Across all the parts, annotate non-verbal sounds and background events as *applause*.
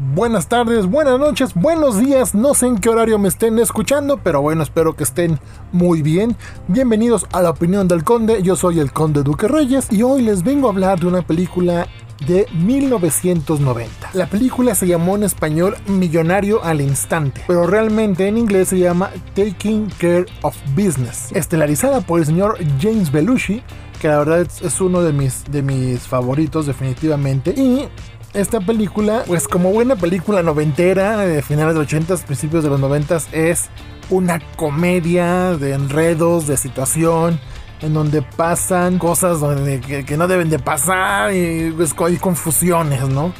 buenas tardes, buenas noches, buenos días. No sé en qué horario me estén escuchando, pero bueno, espero que estén muy bien. Bienvenidos a la opinión del conde. Yo soy el conde Duque Reyes y hoy les vengo a hablar de una película de 1990. La película se llamó en español Millonario al Instante, pero realmente en inglés se llama Taking Care of Business, estelarizada por el señor James Belushi, que la verdad es uno de mis, de mis favoritos definitivamente, y esta película, pues como buena película noventera de finales de los 80, principios de los 90, es una comedia de enredos, de situación, en donde pasan cosas que, no deben de pasar y pues, hay confusiones, ¿no?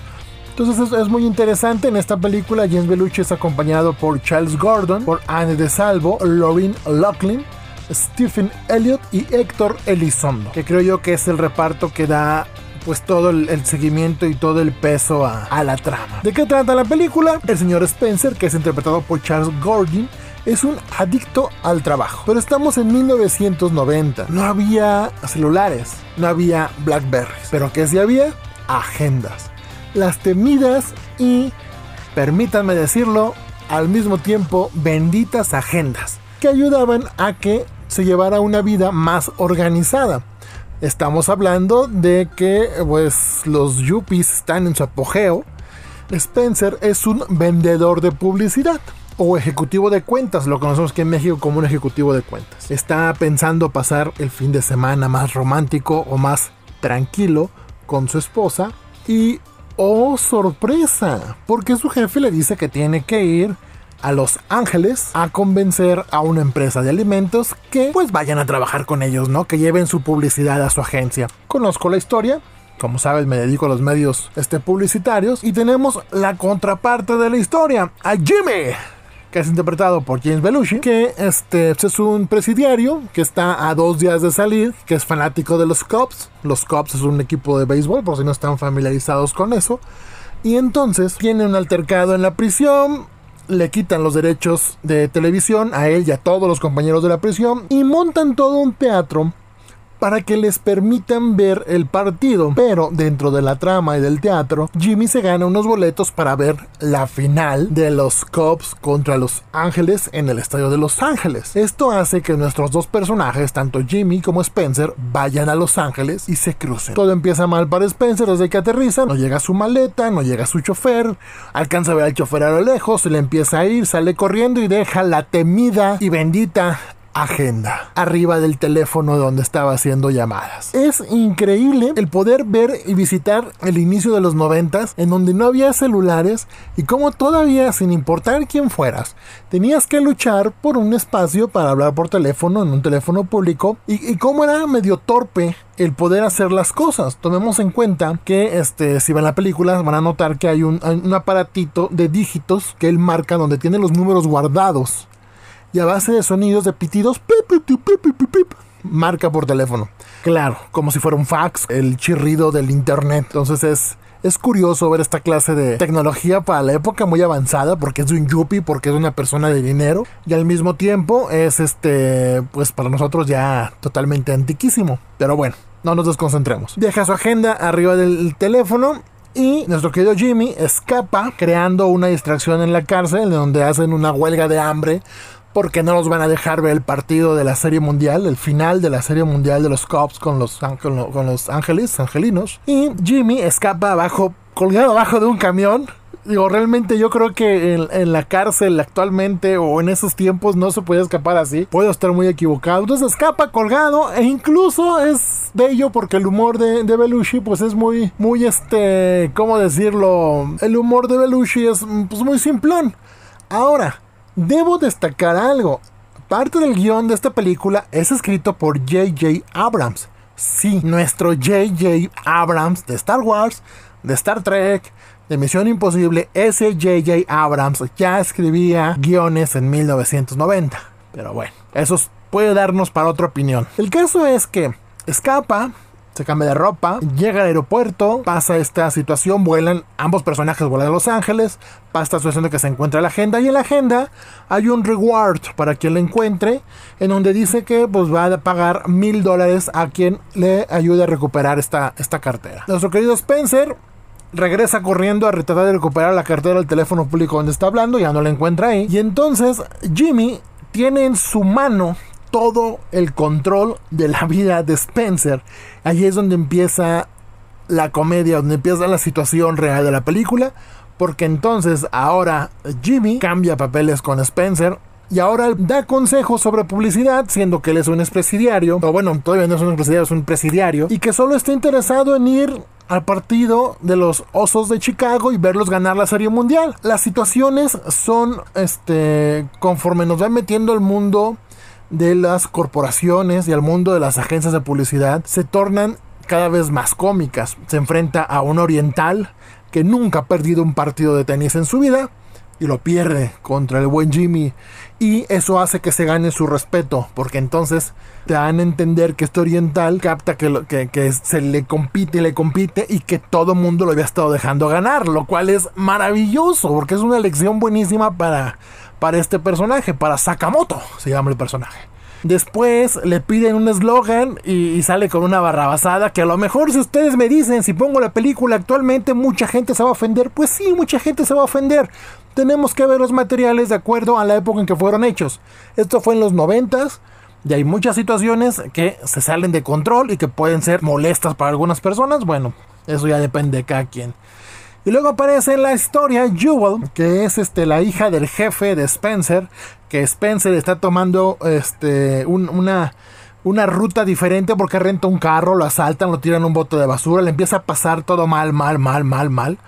Entonces es, muy interesante. En esta película, James Belushi es acompañado por Charles Gordon, por Anne de Salvo, Lorraine Locklin, Stephen Elliott y Héctor Elizondo, que creo yo que es el reparto que da pues todo el, seguimiento y todo el peso a, a, la trama. ¿De qué trata la película? El señor Spencer, que es interpretado por Charles Gordon, es un adicto al trabajo. Pero estamos en 1990. No había celulares, no había Blackberries. Pero ¿qué sí había? Agendas. Las temidas y, permítanme decirlo, al mismo tiempo benditas agendas que ayudaban a que se llevara una vida más organizada. Estamos hablando de que pues los yuppies están en su apogeo. Spencer es un vendedor de publicidad o ejecutivo de cuentas, lo conocemos aquí en México como un ejecutivo de cuentas. Está pensando pasar el fin de semana más romántico o más tranquilo con su esposa y oh sorpresa, porque su jefe le dice que tiene que ir a Los Ángeles a convencer a una empresa de alimentos que pues vayan a trabajar con ellos, ¿no? Que lleven su publicidad a su agencia. Conozco la historia, como sabes, me dedico a los medios este, publicitarios. Y tenemos la contraparte de la historia, a Jimmy, que es interpretado por James Belushi, que este, es un presidiario que está a dos días de salir, que es fanático de los Cubs. Los Cubs es un equipo de béisbol, por si no están familiarizados con eso. Y entonces tiene un altercado en la prisión, le quitan los derechos de televisión a él y a todos los compañeros de la prisión y montan todo un teatro para que les permitan ver el partido. Pero dentro de la trama y del teatro, Jimmy se gana unos boletos para ver la final de los Cubs contra los Ángeles en el estadio de Los Ángeles. Esto hace que nuestros dos personajes, tanto Jimmy como Spencer, vayan a Los Ángeles y se crucen. Todo empieza mal para Spencer desde que aterriza, no llega su maleta, no llega su chofer, alcanza a ver al chofer a lo lejos, se le empieza a ir, sale corriendo y deja la temida y bendita agenda arriba del teléfono donde estaba haciendo llamadas. Es increíble el poder ver y visitar el inicio de los noventas en donde no había celulares y como todavía sin importar quién fueras tenías que luchar por un espacio para hablar por teléfono en un teléfono público y, cómo era medio torpe el poder hacer las cosas. Tomemos en cuenta que este, si ven la película van a notar que hay un, un aparatito de dígitos que él marca donde tiene los números guardados y a base de sonidos de pitidos, marca por teléfono. Claro, como si fuera un fax, el chirrido del internet. Entonces es, es curioso ver esta clase de tecnología para la época muy avanzada porque es de un yuppie, porque es una persona de dinero y al mismo tiempo es este, pues para nosotros ya totalmente antiquísimo. Pero bueno, no nos desconcentremos. Deja su agenda arriba del teléfono y nuestro querido Jimmy escapa creando una distracción en la cárcel donde hacen una huelga de hambre porque no los van a dejar ver el partido de la Serie Mundial, el final de la Serie Mundial de los Cubs con los, con, los Ángeles, angelinos. Y Jimmy escapa abajo, colgado abajo de un camión. Digo, realmente yo creo que en, la cárcel actualmente o en esos tiempos no se puede escapar así. Puedo estar muy equivocado. Entonces escapa colgado e incluso es bello porque el humor de, de Belushi pues es muy, muy este, ¿cómo decirlo? El humor de Belushi es pues muy simplón. Ahora, Debo destacar algo. Parte del guion de esta película es escrito por J.J. Abrams. Sí, nuestro J.J. Abrams de Star Wars, de Star Trek, de Misión Imposible, ese J.J. Abrams ya escribía guiones en 1990. Pero bueno, eso puede darnos para otra opinión. El caso es que escapa se cambia de ropa, llega al aeropuerto, pasa esta situación, vuelan, ambos personajes vuelan a Los Ángeles, pasa esta situación de que se encuentra la agenda y en la agenda hay un reward para quien la encuentre, en donde dice que pues va a pagar mil dólares a quien le ayude a recuperar esta, esta cartera. Nuestro querido Spencer regresa corriendo a tratar de recuperar la cartera del teléfono público donde está hablando, ya no la encuentra ahí. Y entonces Jimmy tiene en su mano todo el control de la vida de Spencer. Allí es donde empieza la comedia, donde empieza la situación real de la película. Porque entonces ahora Jimmy cambia papeles con Spencer. Y ahora da consejos sobre publicidad, siendo que él es un expresidiario, o bueno, todavía no es un expresidiario, es un presidiario, y que solo está interesado en ir al partido de los Osos de Chicago y verlos ganar la Serie Mundial. Las situaciones son, este, conforme nos va metiendo el mundo de las corporaciones y al mundo de las agencias de publicidad, se tornan cada vez más cómicas. Se enfrenta a un oriental que nunca ha perdido un partido de tenis en su vida y lo pierde contra el buen Jimmy. Y eso hace que se gane su respeto, porque entonces te dan a entender que este oriental capta que, que, se le compite, le compite y que todo mundo lo había estado dejando ganar, lo cual es maravilloso, porque es una lección buenísima para, para este personaje, para Sakamoto, se llama el personaje. Después le piden un eslogan y, sale con una barrabasada que a lo mejor si ustedes me dicen si pongo la película actualmente mucha gente se va a ofender. Pues sí, mucha gente se va a ofender. Tenemos que ver los materiales de acuerdo a la época en que fueron hechos. Esto fue en los noventas. Y hay muchas situaciones que se salen de control y que pueden ser molestas para algunas personas. Bueno, eso ya depende de cada quien. Y luego aparece en la historia Jewel, que es este, la hija del jefe de Spencer, que Spencer está tomando este, una, una ruta diferente porque renta un carro, lo asaltan, lo tiran un bote de basura, le empieza a pasar todo mal, mal, mal, mal, mal.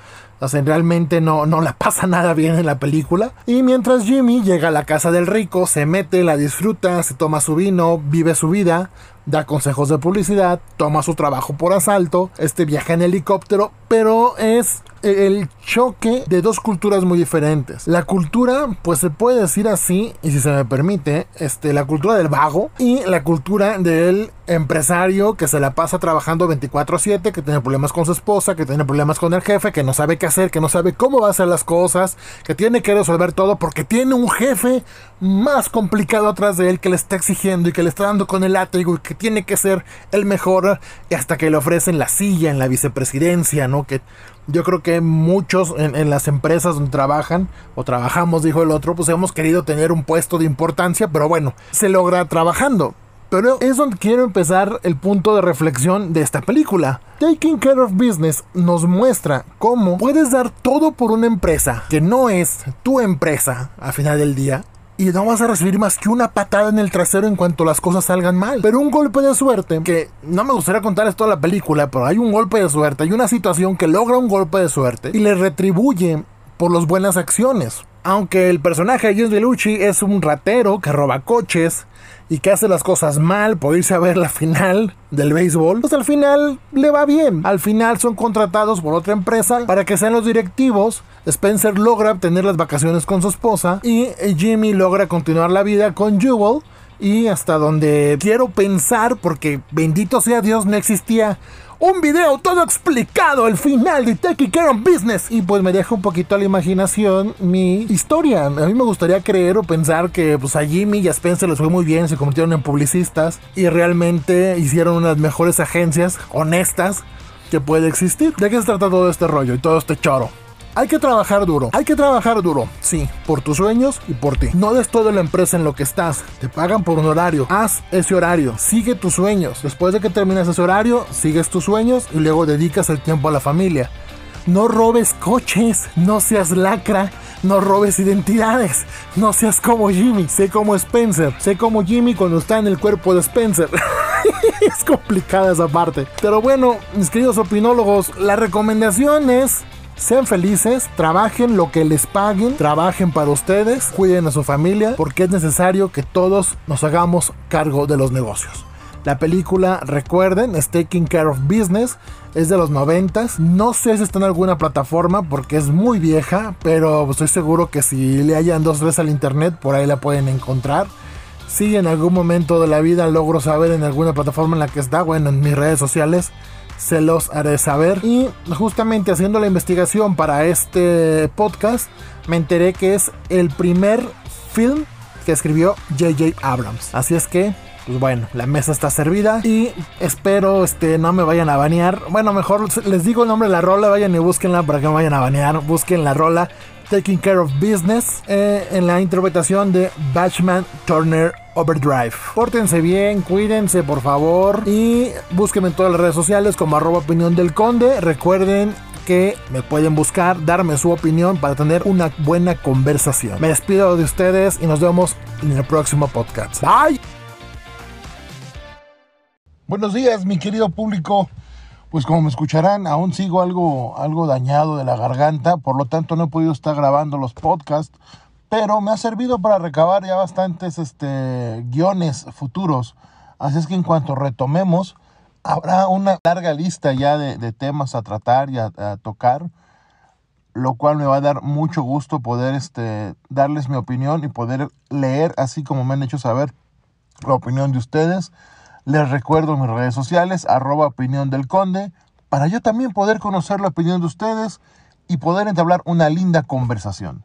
O sea, realmente no, no le *laughs* pasa nada bien en la película. Y mientras Jimmy llega a la casa del rico, se mete, la disfruta, se toma su vino, vive su vida, da consejos de publicidad, toma su trabajo por asalto, este viaja en helicóptero, pero es el choque de dos culturas muy diferentes. La cultura, pues se puede decir así, y si se me permite, este, la cultura del vago y la cultura del empresario que se la pasa trabajando 24/7, que tiene problemas con su esposa, que tiene problemas con el jefe, que no sabe qué hacer, que no sabe cómo va a hacer las cosas, que tiene que resolver todo porque tiene un jefe más complicado atrás de él que le está exigiendo y que le está dando con el látigo y que tiene que ser el mejor hasta que le ofrecen la silla en la vicepresidencia, ¿no? Que yo creo que muchos en, las empresas donde trabajan o trabajamos, dijo el otro, pues hemos querido tener un puesto de importancia, pero bueno, se logra trabajando. Pero es donde quiero empezar el punto de reflexión de esta película. Taking Care of Business nos muestra cómo puedes dar todo por una empresa que no es tu empresa a final del día y no vas a recibir más que una patada en el trasero en cuanto las cosas salgan mal. Pero un golpe de suerte, que no me gustaría contar esto toda la película, pero hay un golpe de suerte, hay una situación que logra un golpe de suerte y le retribuye por las buenas acciones. Aunque el personaje de James Belushi es un ratero que roba coches, y que hace las cosas mal por irse a ver la final del béisbol, pues al final le va bien. Al final son contratados por otra empresa para que sean los directivos. Spencer logra obtener las vacaciones con su esposa y Jimmy logra continuar la vida con Jewel. Y hasta donde quiero pensar, porque bendito sea Dios, no existía un video todo explicado el final de Take Care Business. Y pues me deja un poquito a la imaginación mi historia. A mí me gustaría creer o pensar que pues a Jimmy y a Spencer les fue muy bien, se convirtieron en publicistas y realmente hicieron unas mejores agencias honestas que puede existir. ¿De qué se trata todo este rollo y todo este choro? Hay que trabajar duro. Hay que trabajar duro. Sí, por tus sueños y por ti. No des toda la empresa en lo que estás. Te pagan por un horario. Haz ese horario. Sigue tus sueños. Después de que termines ese horario, sigues tus sueños y luego dedicas el tiempo a la familia. No robes coches. No seas lacra. No robes identidades. No seas como Jimmy. Sé como Spencer. Sé como Jimmy cuando está en el cuerpo de Spencer. *laughs* es complicada esa parte. Pero bueno, mis queridos opinólogos, la recomendación es sean felices, trabajen lo que les paguen, trabajen para ustedes, cuiden a su familia, porque es necesario que todos nos hagamos cargo de los negocios. La película, recuerden, es Taking Care of Business, es de los 90. No sé si está en alguna plataforma porque es muy vieja, pero estoy seguro que si le hayan dos veces al internet, por ahí la pueden encontrar. Si en algún momento de la vida logro saber en alguna plataforma en la que está, bueno, en mis redes sociales, se los haré saber. Y justamente haciendo la investigación para este podcast, me enteré que es el primer film que escribió JJ Abrams. Así es que pues bueno, la mesa está servida y espero este, no me vayan a banear. Bueno, mejor les digo el nombre de la rola, vayan y búsquenla para que me vayan a banear. Busquen la rola Taking Care of Business eh, en la interpretación de Batchman Turner Overdrive. Pórtense bien, cuídense por favor y búsquenme en todas las redes sociales como arroba opinión del conde. Recuerden que me pueden buscar, darme su opinión para tener una buena conversación. Me despido de ustedes y nos vemos en el próximo podcast. Bye. Buenos días, mi querido público. Pues como me escucharán, aún sigo algo, algo dañado de la garganta, por lo tanto no he podido estar grabando los podcasts, pero me ha servido para recabar ya bastantes este, guiones futuros. Así es que en cuanto retomemos, habrá una larga lista ya de, temas a tratar y a, tocar, lo cual me va a dar mucho gusto poder este, darles mi opinión y poder leer, así como me han hecho saber, la opinión de ustedes les recuerdo mis redes sociales, arroba opinión del conde, para yo también poder conocer la opinión de ustedes y poder entablar una linda conversación.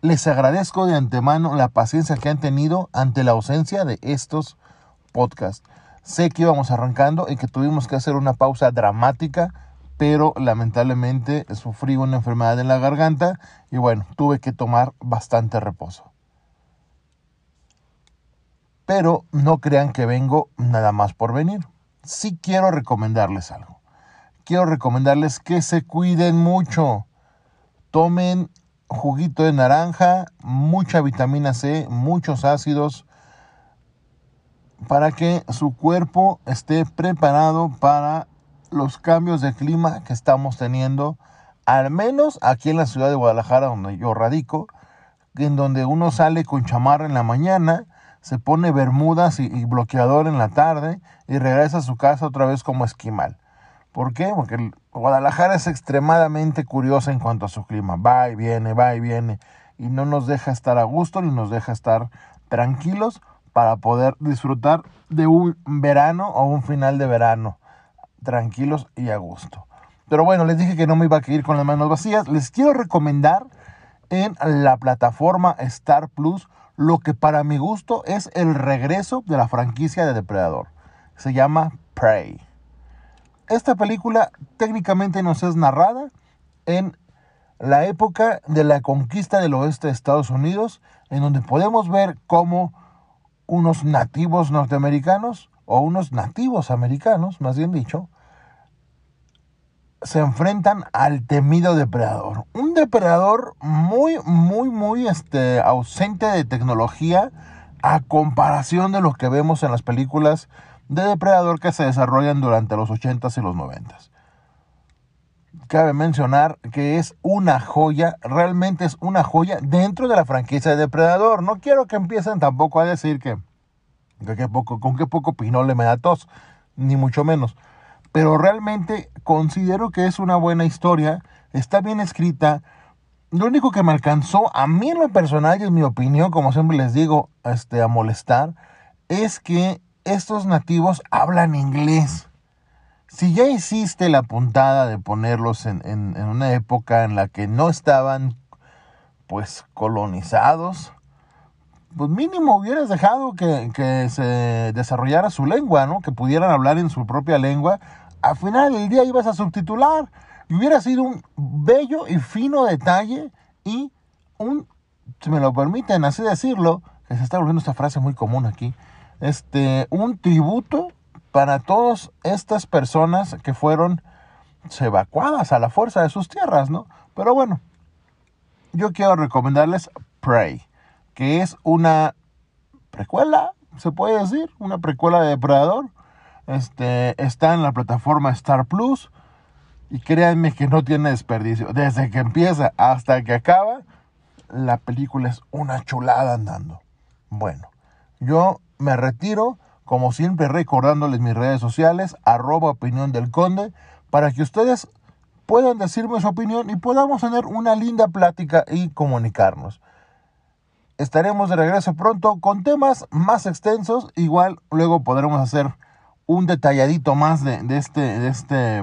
Les agradezco de antemano la paciencia que han tenido ante la ausencia de estos podcasts. Sé que íbamos arrancando y que tuvimos que hacer una pausa dramática, pero lamentablemente sufrí una enfermedad en la garganta y bueno, tuve que tomar bastante reposo. Pero no crean que vengo nada más por venir. Sí quiero recomendarles algo. Quiero recomendarles que se cuiden mucho. Tomen juguito de naranja, mucha vitamina C, muchos ácidos, para que su cuerpo esté preparado para los cambios de clima que estamos teniendo, al menos aquí en la ciudad de Guadalajara, donde yo radico, en donde uno sale con chamarra en la mañana, se pone bermudas y, bloqueador en la tarde y regresa a su casa otra vez como esquimal. ¿Por qué? Porque Guadalajara es extremadamente curiosa en cuanto a su clima. Va y viene, va y viene. Y no nos deja estar a gusto ni nos deja estar tranquilos para poder disfrutar de un verano o un final de verano. Tranquilos y a gusto. Pero bueno, les dije que no me iba a ir con las manos vacías. Les quiero recomendar en la plataforma Star Plus lo que para mi gusto es el regreso de la franquicia de Depredador. Se llama Prey. Esta película técnicamente nos es narrada en la época de la conquista del oeste de Estados Unidos, en donde podemos ver cómo unos nativos norteamericanos, o unos nativos americanos, más bien dicho, se enfrentan al temido depredador. Un depredador muy, muy, muy este, ausente de tecnología a comparación de lo que vemos en las películas de depredador que se desarrollan durante los 80s y los 90s. Cabe mencionar que es una joya, realmente es una joya dentro de la franquicia de Depredador. No quiero que empiecen tampoco a decir que, poco, con qué poco pinole me da tos, ni mucho menos pero realmente considero que es una buena historia, está bien escrita. Lo único que me alcanzó a mí en lo personal y en mi opinión, como siempre les digo, este, a molestar, es que estos nativos hablan inglés. Si ya hiciste la puntada de ponerlos en, en una época en la que no estaban pues colonizados, pues mínimo hubieras dejado que, que, se desarrollara su lengua, ¿no? Que pudieran hablar en su propia lengua. Al final del día ibas a subtitular. Y hubiera sido un bello y fino detalle y un, si me lo permiten así decirlo, que se está volviendo esta frase muy común aquí, este, un tributo para todas estas personas que fueron evacuadas a la fuerza de sus tierras, ¿no? Pero bueno, yo quiero recomendarles Pray que es una precuela, se puede decir, una precuela de Depredador. Este, está en la plataforma Star Plus y créanme que no tiene desperdicio. Desde que empieza hasta que acaba, la película es una chulada andando. Bueno, yo me retiro, como siempre recordándoles mis redes sociales, arroba opinión del conde, para que ustedes puedan decirme su opinión y podamos tener una linda plática y comunicarnos estaremos de regreso pronto con temas más extensos. Igual luego podremos hacer un detalladito más de, este, de, este,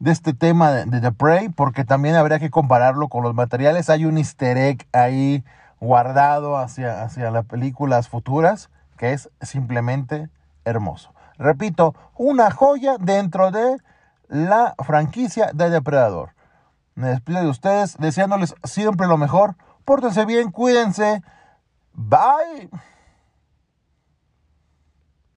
de este tema de, The Prey, porque también habría que compararlo con los materiales. Hay un easter egg ahí guardado hacia, hacia las películas futuras que es simplemente hermoso. Repito, una joya dentro de la franquicia de Depredador. Me despido de ustedes deseándoles siempre lo mejor. Pórtense bien, cuídense. Bye.